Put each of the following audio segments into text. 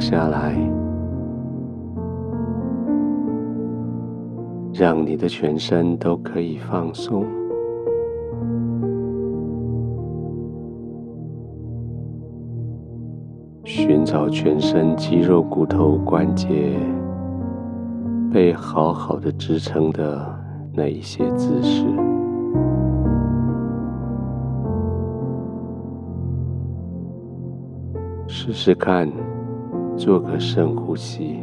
下来，让你的全身都可以放松。寻找全身肌肉、骨头、关节被好好的支撑的那一些姿势。试试看，做个深呼吸，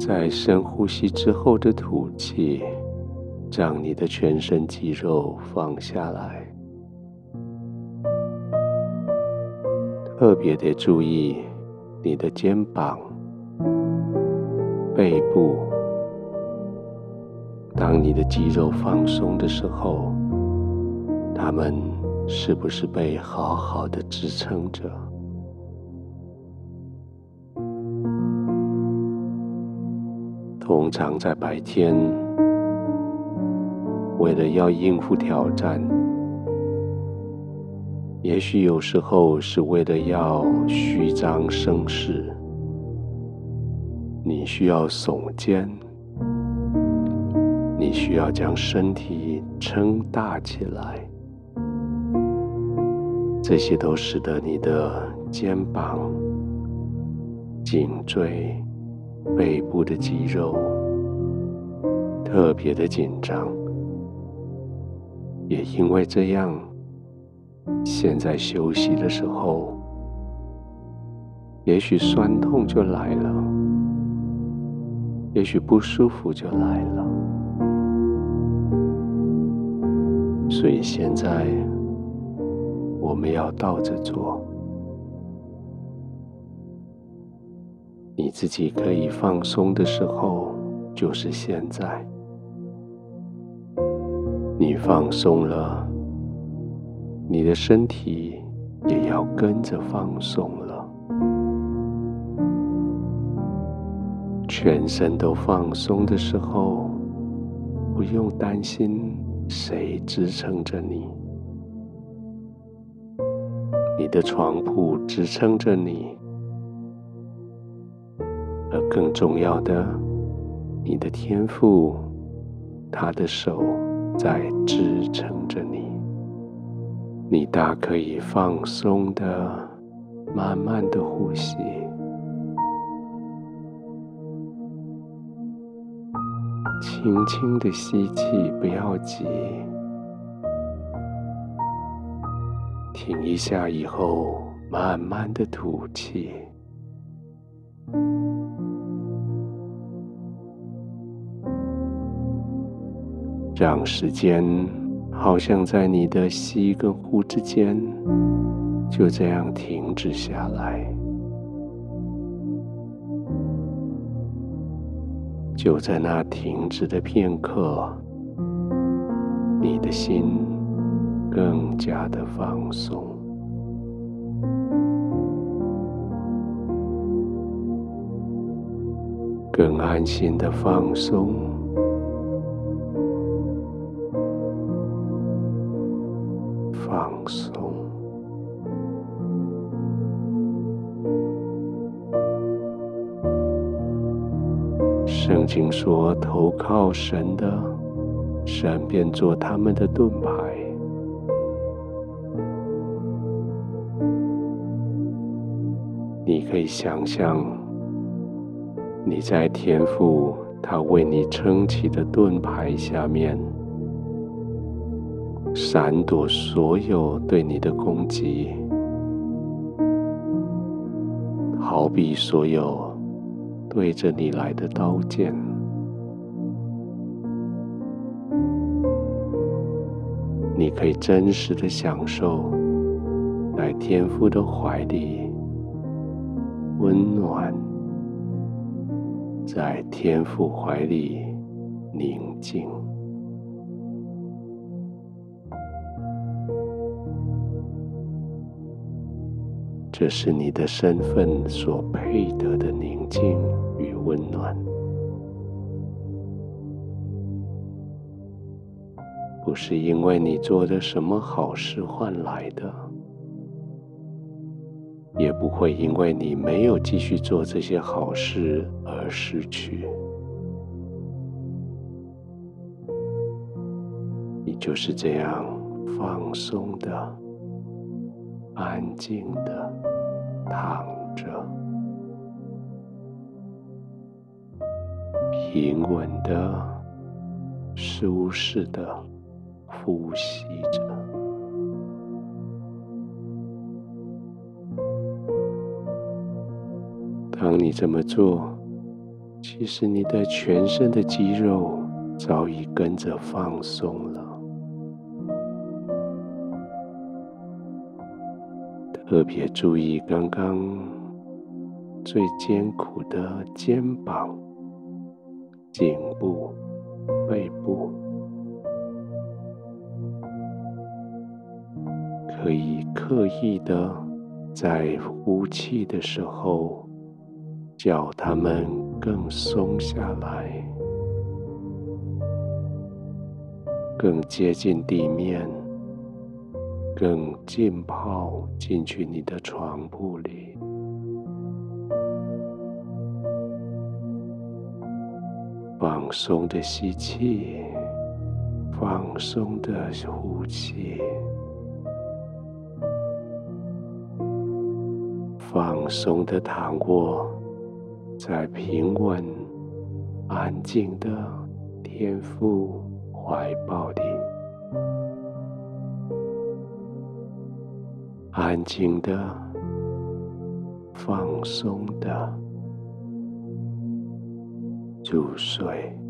在深呼吸之后的吐气。让你的全身肌肉放下来，特别的注意你的肩膀、背部。当你的肌肉放松的时候，它们是不是被好好的支撑着？通常在白天。为了要应付挑战，也许有时候是为了要虚张声势，你需要耸肩，你需要将身体撑大起来，这些都使得你的肩膀、颈椎、背部的肌肉特别的紧张。也因为这样，现在休息的时候，也许酸痛就来了，也许不舒服就来了。所以现在我们要倒着做，你自己可以放松的时候，就是现在。你放松了，你的身体也要跟着放松了。全身都放松的时候，不用担心谁支撑着你，你的床铺支撑着你，而更重要的，你的天父，他的手。在支撑着你，你大可以放松的、慢慢的呼吸，轻轻的吸气，不要急，停一下以后，慢慢的吐气。让时间好像在你的吸跟呼之间，就这样停止下来。就在那停止的片刻，你的心更加的放松，更安心的放松。放松圣经说：“投靠神的，神便做他们的盾牌。”你可以想象，你在天父他为你撑起的盾牌下面，闪躲所有对你的攻击，逃避所有。对着你来的刀剑，你可以真实的享受在天父的怀里温暖，在天父怀里宁静。这是你的身份所配得的宁静与温暖。不是因为你做的什么好事换来的，也不会因为你没有继续做这些好事而失去。你就是这样放松的、安静的躺着，平稳的、舒适的呼吸着。当你这么做，其实你的全身的肌肉早已跟着放松了。特别注意刚刚最艰苦的肩膀、颈部、背部，可以刻意的在呼气的时候，叫他们更松下来，更接近地面。更浸泡进去你的床铺里，放松的吸气，放松的呼气，放松的躺卧在平稳、安静的天父怀抱里。安静的、放松的入睡。